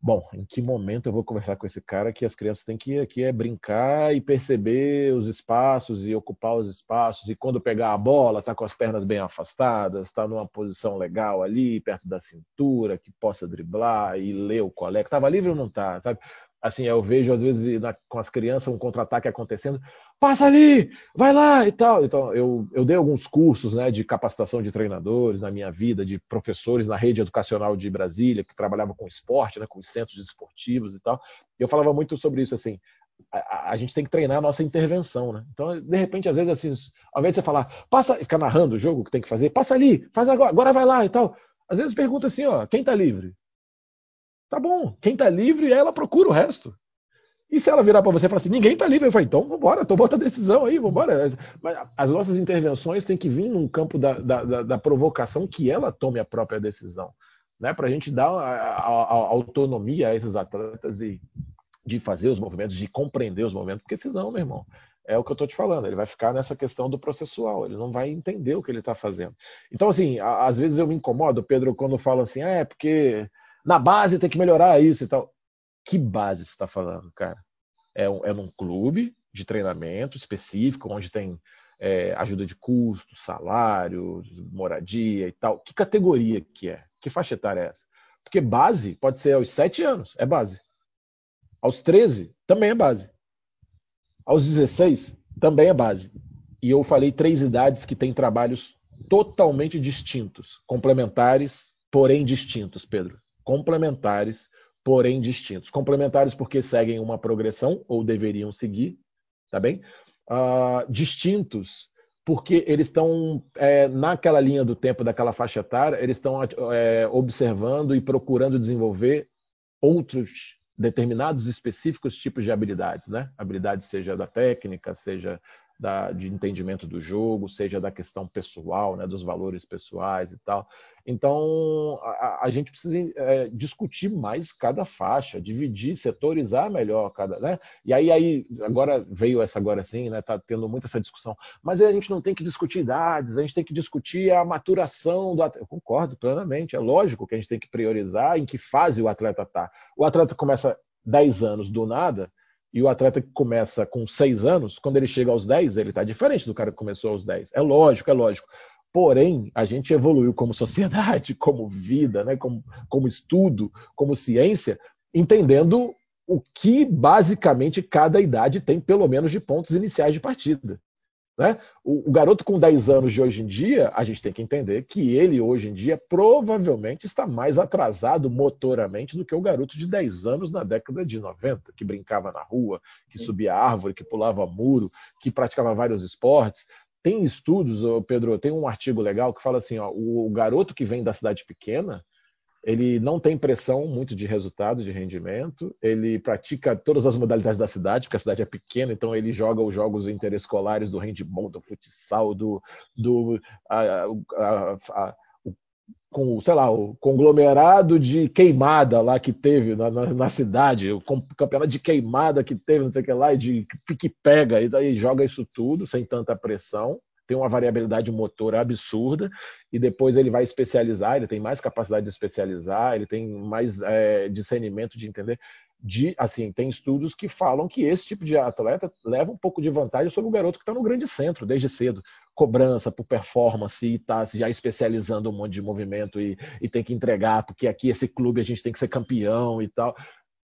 bom, em que momento eu vou conversar com esse cara que as crianças têm que aqui é brincar e perceber os espaços e ocupar os espaços e quando pegar a bola tá com as pernas bem afastadas, está numa posição legal ali, perto da cintura, que possa driblar e ler o colega. Tava livre ou não tá, sabe? Assim, eu vejo às vezes na, com as crianças um contra-ataque acontecendo, passa ali, vai lá e tal. Então, eu, eu dei alguns cursos né, de capacitação de treinadores na minha vida, de professores na rede educacional de Brasília, que trabalhava com esporte, né, com centros esportivos e tal. Eu falava muito sobre isso, assim, a, a, gente tem que treinar a nossa intervenção, né? Então, de repente, às vezes, assim, ao invés de você falar, passa, ficar narrando o jogo que tem que fazer, passa ali, faz agora, agora vai lá e tal. Às vezes pergunta assim, ó, quem tá livre? Tá bom, quem tá livre, ela procura o resto. E se ela virar para você e falar assim, ninguém está livre, eu falo, então vambora, toma outra decisão aí, vambora. Mas as nossas intervenções têm que vir num campo da, da, da provocação que ela tome a própria decisão. Né? Para a gente dar a, a, a, autonomia a esses atletas de, de fazer os movimentos, de compreender os movimentos, porque senão, meu irmão, é o que eu estou te falando, ele vai ficar nessa questão do processual, ele não vai entender o que ele está fazendo. Então, assim, às vezes eu me incomodo, Pedro, quando fala assim, ah, é porque na base tem que melhorar isso e tal. Que base você está falando, cara? É, um, é num clube de treinamento específico, onde tem é, ajuda de custo, salário, moradia e tal. Que categoria que é? Que faixa etária é essa? Porque base pode ser aos 7 anos, é base. Aos 13, também é base. Aos 16, também é base. E eu falei três idades que têm trabalhos totalmente distintos, complementares, porém distintos, Pedro. Complementares, porém distintos. Complementares porque seguem uma progressão, ou deveriam seguir, tá bem? Uh, distintos porque eles estão é, naquela linha do tempo daquela faixa etária, eles estão é, observando e procurando desenvolver outros determinados específicos tipos de habilidades, né? Habilidades seja da técnica, seja da, de entendimento do jogo, seja da questão pessoal, né, dos valores pessoais e tal. Então, a, a gente precisa é, discutir mais cada faixa, dividir, setorizar melhor cada, né? E aí, aí agora veio essa agora sim, né? Tá tendo muita essa discussão. Mas a gente não tem que discutir idades, a gente tem que discutir a maturação do atleta. Eu concordo plenamente, é lógico que a gente tem que priorizar em que fase o atleta está. O atleta começa 10 anos do nada, e o atleta que começa com 6 anos, quando ele chega aos 10, ele está diferente do cara que começou aos 10. É lógico, é lógico. Porém, a gente evoluiu como sociedade, como vida, né? como, como estudo, como ciência, entendendo o que basicamente cada idade tem, pelo menos, de pontos iniciais de partida. Né? O, o, garoto com 10 anos de hoje em dia, a gente tem que entender que ele, hoje em dia, provavelmente está mais atrasado motoramente do que o garoto de 10 anos na década de 90, que brincava na rua, que subia árvore, que pulava muro, que praticava vários esportes. Tem estudos, Pedro, tem um artigo legal que fala assim: ó, o garoto que vem da cidade pequena, ele não tem pressão muito de resultado, de rendimento, ele pratica todas as modalidades da cidade, porque a cidade é pequena, então ele joga os jogos interescolares do handball, do futsal, do, do a, a, a, com, sei lá, o conglomerado de queimada lá que teve na, na, na, cidade, o campeonato de queimada que teve, não sei o que lá, de pique-pega, e daí joga isso tudo sem tanta pressão tem uma variabilidade motor absurda e depois ele vai especializar, ele tem mais capacidade de especializar, ele tem mais é, discernimento de entender. De, assim, tem estudos que falam que esse tipo de atleta leva um pouco de vantagem sobre o garoto que está no grande centro desde cedo. Cobrança por performance e está já especializando um monte de movimento e, e tem que entregar, porque aqui esse clube a gente tem que ser campeão e tal.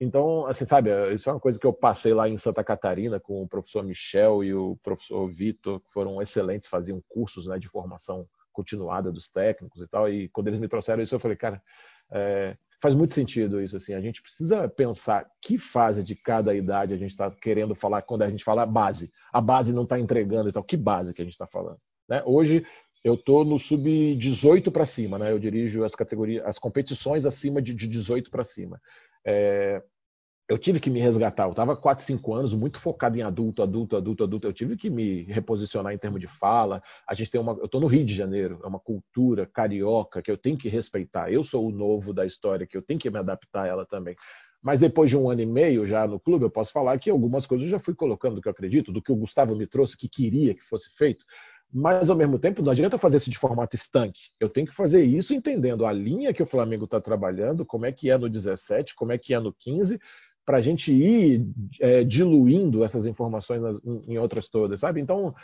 Então, assim, sabe, isso é uma coisa que eu passei lá em Santa Catarina com o professor Michel e o professor Vitor, que foram excelentes, faziam cursos né, de formação continuada dos técnicos e tal. E quando eles me trouxeram isso, eu falei, cara, é, faz muito sentido isso. Assim, a gente precisa pensar que fase de cada idade a gente está querendo falar quando a gente fala base. A base não está entregando e tal. Que base que a gente está falando? Né? Hoje eu estou no sub-18 para cima, né? Eu dirijo as categorias, as competições acima de, de 18 para cima. É, eu tive que me resgatar. Eu estava 4, 5 anos muito focado em adulto, adulto, adulto, adulto. Eu tive que me reposicionar em termos de fala. A gente tem uma, eu estou no Rio de Janeiro, é uma cultura carioca que eu tenho que respeitar. Eu sou o novo da história, que eu tenho que me adaptar a ela também. Mas depois de um ano e meio já no clube, eu posso falar que algumas coisas eu já fui colocando do que eu acredito, do que o Gustavo me trouxe, que queria que fosse feito. Mas, ao mesmo tempo, não adianta fazer isso de formato estanque. Eu tenho que fazer isso entendendo a linha que o Flamengo está trabalhando, como é que é no 17, como é que é no 15, para a gente ir é, diluindo essas informações em outras todas, sabe? Então,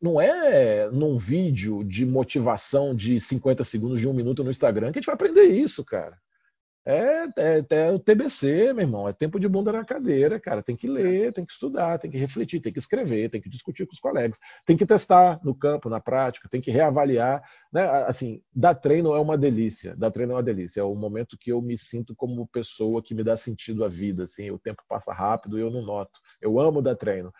não é num vídeo de motivação de 50 segundos, de um minuto no Instagram que a gente vai aprender isso, cara. É, é, é, o TBC, meu irmão. É tempo de bunda na cadeira, cara. Tem que ler, tem que estudar, tem que refletir, tem que escrever, tem que discutir com os colegas, tem que testar no campo, na prática, tem que reavaliar. Né? Assim, dar treino é uma delícia. Dar treino é uma delícia. É o momento que eu me sinto como pessoa que me dá sentido à vida. Assim, o tempo passa rápido e eu não noto. Eu amo dar treino.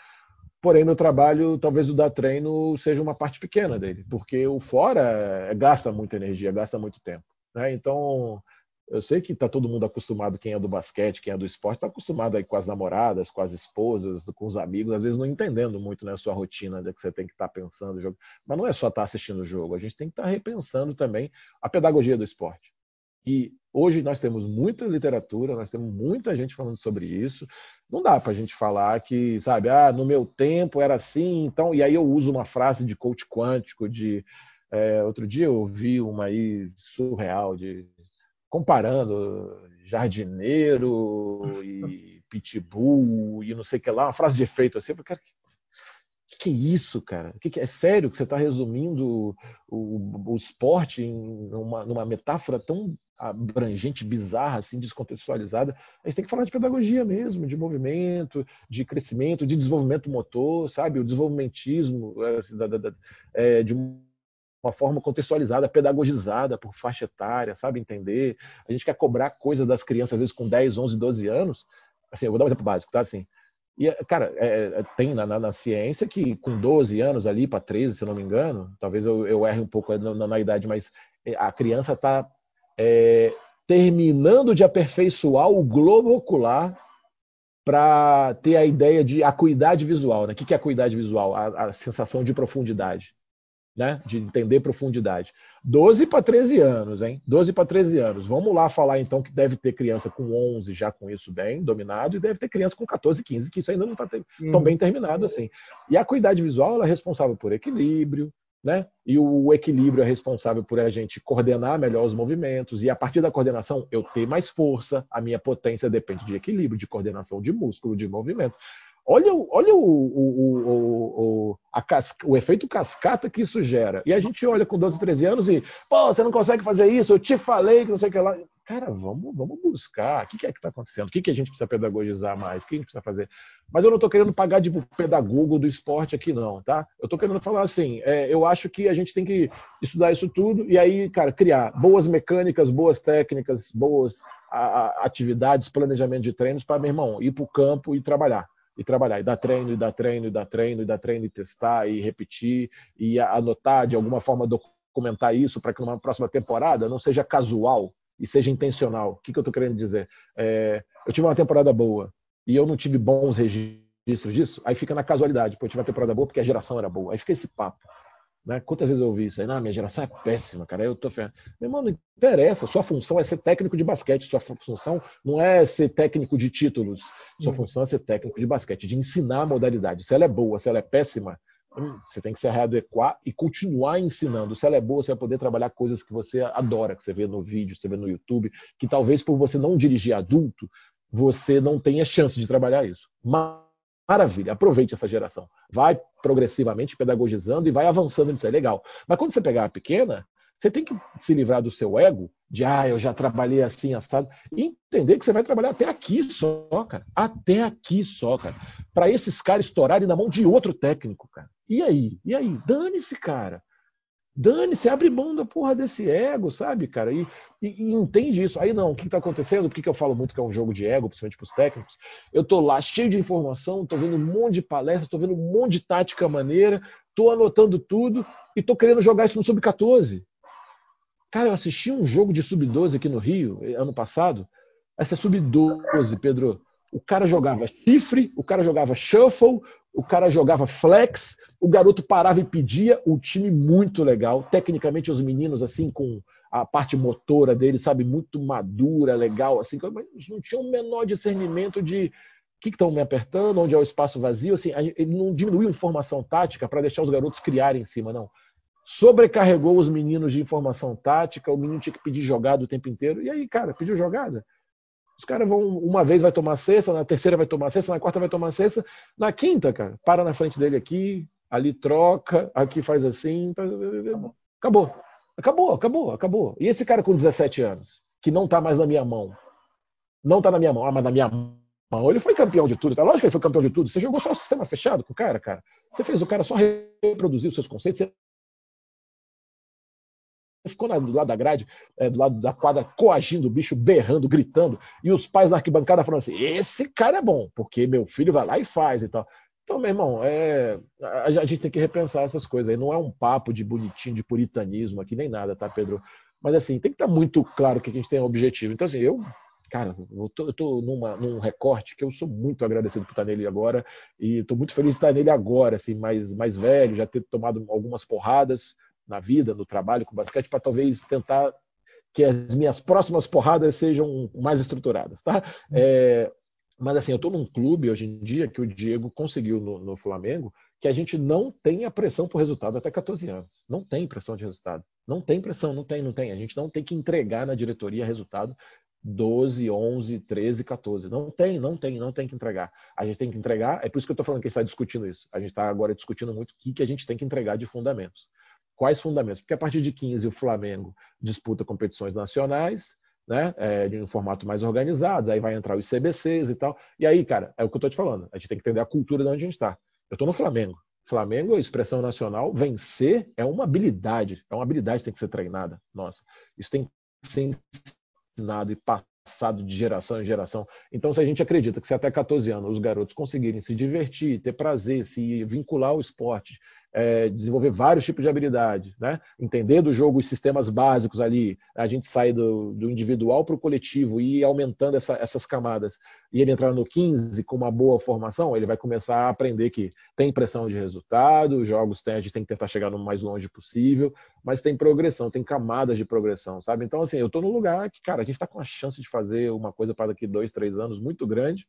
Porém, meu trabalho, talvez o dar treino seja uma parte pequena dele, porque o fora gasta muita energia, gasta muito tempo. Né? Então Eu sei que está todo mundo acostumado, quem é do basquete, quem é do esporte, está acostumado aí com as namoradas, com as esposas, com os amigos, às vezes não entendendo muito né, a sua rotina, né, que você tem que estar tá pensando. Jogo. Mas não é só estar tá assistindo o jogo, a gente tem que estar tá repensando também a pedagogia do esporte. E hoje nós temos muita literatura, nós temos muita gente falando sobre isso. Não dá para a gente falar que, sabe, ah, no meu tempo era assim, então. E aí eu uso uma frase de coach quântico, de. É, outro dia eu vi uma aí surreal de comparando jardineiro e pitbull e não sei o que lá, uma frase de efeito assim, porque que, que é isso, cara? Que que é sério que você está resumindo o, o, esporte em uma, numa metáfora tão abrangente, bizarra, assim, descontextualizada? A gente tem que falar de pedagogia mesmo, de movimento, de crescimento, de desenvolvimento motor, sabe? O desenvolvimentismo assim, da, da, da, é, de uma forma contextualizada, pedagogizada por faixa etária, sabe? Entender. A gente quer cobrar coisas das crianças, às vezes com 10, 11, 12 anos. Assim, eu vou dar um exemplo básico, tá? Assim, e, cara, é, é tem na, na, na, ciência que com 12 anos ali para 13, se eu não me engano, talvez eu, eu erre um pouco na, na idade, mas é, a criança está é, terminando de aperfeiçoar o globo ocular para ter a ideia de acuidade visual. Né? O que é acuidade visual? A, a sensação de profundidade né? De entender profundidade. 12 para 13 anos, hein? 12 para 13 anos. Vamos lá falar então que deve ter criança com 11 já com isso bem dominado e deve ter criança com 14, 15 que isso ainda não está uhum. tão bem terminado assim. E a acuidade visual ela é responsável por equilíbrio, né? E o equilíbrio é responsável por a gente coordenar melhor os movimentos e a partir da coordenação eu ter mais força, a minha potência depende de equilíbrio, de coordenação de músculo, de movimento. Olha, olha o, o, o, o, o efeito cascata que isso gera. E a gente olha com 12, 13 anos e, pô, você não consegue fazer isso, eu te falei que não sei o que lá. Cara, vamos, vamos buscar. O que é que está acontecendo? O que, que a gente precisa pedagogizar mais? O que a gente precisa fazer? Mas eu não estou querendo pagar de pedagogo do esporte aqui, não, tá? Eu estou querendo falar assim: é, eu acho que a gente tem que estudar isso tudo e aí, cara, criar boas mecânicas, boas técnicas, boas a, a, atividades, planejamento de treinos para, meu irmão, ir para o campo e trabalhar e trabalhar, e dar treino, e dar treino, e dar treino, e dar treino, e testar, e repetir, e anotar, de alguma forma documentar isso para que numa próxima temporada não seja casual e seja intencional. O que, que eu estou querendo dizer? É, eu tive uma temporada boa e eu não tive bons registros disso, aí fica na casualidade. Pô, eu tive uma temporada boa porque a geração era boa. Aí fica esse papo. Né? Quantas vezes eu ouvi isso aí? Não, minha geração é péssima, cara. Eu tô ferrado. Meu irmão, não interessa. Sua função é ser técnico de basquete. Sua função não é ser técnico de títulos. Sua uhum. função é ser técnico de basquete, de ensinar a modalidade. Se ela é boa, se ela é péssima, hum, você tem que se readequar e continuar ensinando. Se ela é boa, você vai poder trabalhar coisas que você adora, que você vê no vídeo, você vê no YouTube, que talvez por você não dirigir adulto, você não tenha chance de trabalhar isso. Mas Maravilha, aproveite essa geração. Vai progressivamente pedagogizando e vai avançando nisso, é legal. Mas quando você pegar a pequena, você tem que se livrar do seu ego, de ah, eu já trabalhei assim, assado, e entender que você vai trabalhar até aqui só, cara. Até aqui só, cara. Para esses caras estourarem na mão de outro técnico, cara. E aí? E aí? Dane-se, cara. Dane-se, abre mão da porra desse ego, sabe, cara? E, e, e entende isso. Aí não, o que está acontecendo? Por que, que eu falo muito que é um jogo de ego, principalmente para os técnicos? Eu tô lá cheio de informação, tô vendo um monte de palestra, tô vendo um monte de tática maneira, tô anotando tudo e tô querendo jogar isso no Sub-14. Cara, eu assisti um jogo de Sub-12 aqui no Rio, ano passado. Essa é Sub-12, Pedro. O cara jogava chifre, o cara jogava shuffle, o cara jogava flex, o garoto parava e pedia, o time muito legal. Tecnicamente, os meninos, assim, com a parte motora deles, sabe, muito madura, legal, assim, mas não tinha o um menor discernimento de o que estão me apertando, onde é o espaço vazio, assim, ele não diminuiu informação tática para deixar os garotos criarem em cima, não. Sobrecarregou os meninos de informação tática, o menino tinha que pedir jogada o tempo inteiro, e aí, cara, pediu jogada. Os caras vão, uma vez vai tomar cesta, na terceira vai tomar cesta, na quarta vai tomar cesta, na quinta, cara, para na frente dele aqui, ali troca, aqui faz assim, tá, acabou. Acabou, acabou, acabou. E esse cara com 17 anos, que não está mais na minha mão, não está na minha mão, ah, mas na minha mão, ele foi campeão de tudo, tá? Lógico que ele foi campeão de tudo. Você jogou só o sistema fechado com o cara, cara. Você fez o cara só reproduzir os seus conceitos, você ficou do lado da grade, é, do lado da quadra, coagindo o bicho, berrando, gritando, e os pais na arquibancada falando assim: esse cara é bom, porque meu filho vai lá e faz e tal. Então, meu irmão, é, a, a, gente tem que repensar essas coisas aí. Não é um papo de bonitinho, de puritanismo aqui, nem nada, tá, Pedro? Mas assim, tem que estar muito claro que a gente tem um objetivo. Então, assim, eu, cara, eu tô, eu tô numa, num recorte que eu sou muito agradecido por estar nele agora e estou muito feliz de estar nele agora, assim, mais, mais velho, já ter tomado algumas porradas na vida, no trabalho com basquete, para talvez tentar que as minhas próximas porradas sejam mais estruturadas, tá? É, mas assim, eu estou num clube hoje em dia que o Diego conseguiu no, no, Flamengo que a gente não tem a pressão por resultado até 14 anos. Não tem pressão de resultado. Não tem pressão, não tem, não tem. A gente não tem que entregar na diretoria resultado 12, 11, 13, 14. Não tem, não tem, não tem que entregar. A gente tem que entregar, é por isso que eu estou falando que a gente está discutindo isso. A gente está agora discutindo muito o que, que a gente tem que entregar de fundamentos. Quais fundamentos? Porque a partir de 15 o Flamengo disputa competições nacionais, né, é, de um formato mais organizado, aí vai entrar os CBCs e tal. E aí, cara, é o que eu estou te falando. A gente tem que entender a cultura de onde a gente está. Eu estou no Flamengo. Flamengo, expressão nacional, vencer é uma habilidade, é uma habilidade que tem que ser treinada. Nossa, isso tem que ser ensinado e passado de geração em geração. Então, se a gente acredita que se até 14 anos os garotos conseguirem se divertir, ter prazer, se vincular ao esporte, é, desenvolver vários tipos de habilidades, né? entender do jogo os sistemas básicos ali, a gente sai do, do individual para o coletivo e ir aumentando essa, essas camadas, e ele entrar no 15 com uma boa formação, ele vai começar a aprender que tem pressão de resultado, os jogos tem, a gente tem que tentar chegar no mais longe possível, mas tem progressão, tem camadas de progressão, sabe? Então, assim, eu estou num lugar que, cara, a gente está com a chance de fazer uma coisa para daqui dois, três anos muito grande,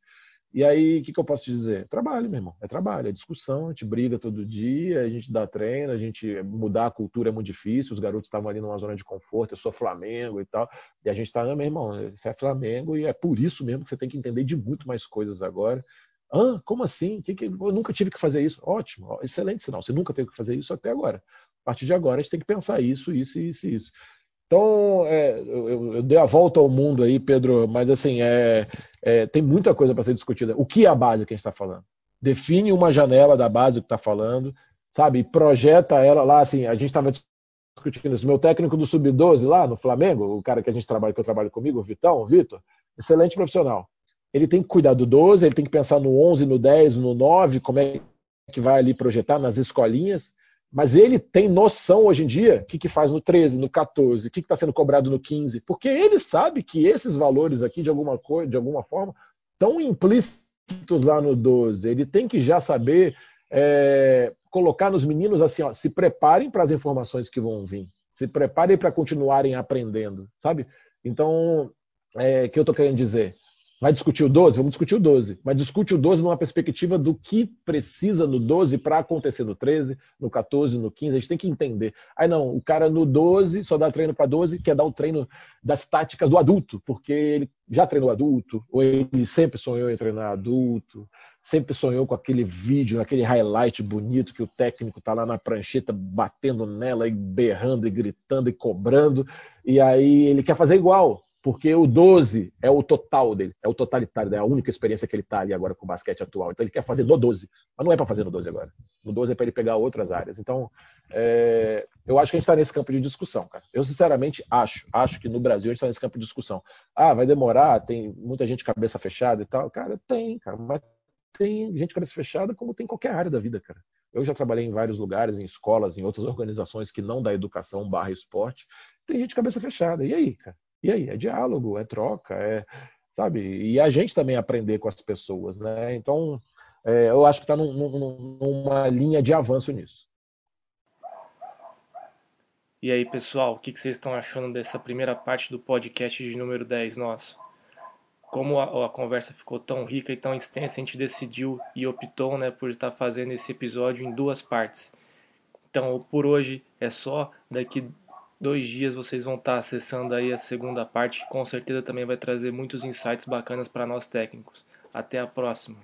e aí, o que, que, eu posso te dizer? Trabalho, meu irmão. É trabalho, é discussão, a gente briga todo dia, a gente dá treino, a gente mudar a cultura é muito difícil. Os garotos estavam ali numa zona de conforto, eu sou Flamengo e tal. E a gente está, meu irmão, você é Flamengo e é por isso mesmo que você tem que entender de muito mais coisas agora. Ah, como assim? Que que... Eu nunca tive que fazer isso. Ótimo, excelente sinal. Você nunca teve que fazer isso até agora. A partir de agora, a gente tem que pensar isso, isso, isso isso. Então, é, eu, eu, dei a volta ao mundo aí, Pedro, mas assim, é, é tem muita coisa para ser discutida. O que é a base que a gente está falando? Define uma janela da base que está falando, sabe? Projeta ela lá, assim, a gente estava discutindo isso. Meu técnico do Sub-12 lá no Flamengo, o cara que a gente trabalha, que eu trabalho comigo, o Vitão, o Vitor, excelente profissional. Ele tem que cuidar do 12, ele tem que pensar no 11, no 10, no 9, como é que vai ali projetar nas escolinhas. Mas ele tem noção hoje em dia o que, que faz no 13, no 14, o que está sendo cobrado no 15, porque ele sabe que esses valores aqui, de alguma, coisa, de alguma forma, estão implícitos lá no 12. Ele tem que já saber é, colocar nos meninos assim, ó, se preparem para as informações que vão vir, se preparem para continuarem aprendendo, sabe? Então, é, que eu estou querendo dizer? Vai discutir o 12? Vamos discutir o 12. Mas discute o 12 numa perspectiva do que precisa no 12 para acontecer no 13, no 14, no 15. A gente tem que entender. Aí não, o cara no 12 só dá treino para 12, quer dar o treino das táticas do adulto, porque ele já treinou adulto, ou ele sempre sonhou em treinar adulto, sempre sonhou com aquele vídeo, aquele highlight bonito que o técnico está lá na prancheta batendo nela e berrando e gritando e cobrando, e aí ele quer fazer igual porque o 12 é o total dele, é o totalitário, é a única experiência que ele está ali agora com o basquete atual. Então ele quer fazer no 12, mas não é para fazer no 12 agora. No 12 é para ele pegar outras áreas. Então, é, eu acho que a gente está nesse campo de discussão, cara. Eu sinceramente acho, acho que no Brasil a gente está nesse campo de discussão. Ah, vai demorar, tem muita gente cabeça fechada e tal. Cara, tem, cara, mas tem gente cabeça fechada como tem em qualquer área da vida, cara. Eu já trabalhei em vários lugares, em escolas, em outras organizações que não da educação barra esporte. Tem gente cabeça fechada. E aí, cara? E aí, é diálogo, é troca, é, sabe? E a gente também aprender com as pessoas, né? Então, é, eu acho que está num, num, numa linha de avanço nisso. E aí, pessoal, o que vocês estão achando dessa primeira parte do podcast de número 10 nosso? Como a, a, conversa ficou tão rica e tão extensa, a gente decidiu e optou né, por estar fazendo esse episódio em duas partes. Então, por hoje é só. Daqui dois dias vocês vão estar acessando aí a segunda parte, com certeza também vai trazer muitos insights bacanas para nós técnicos. Até a próxima.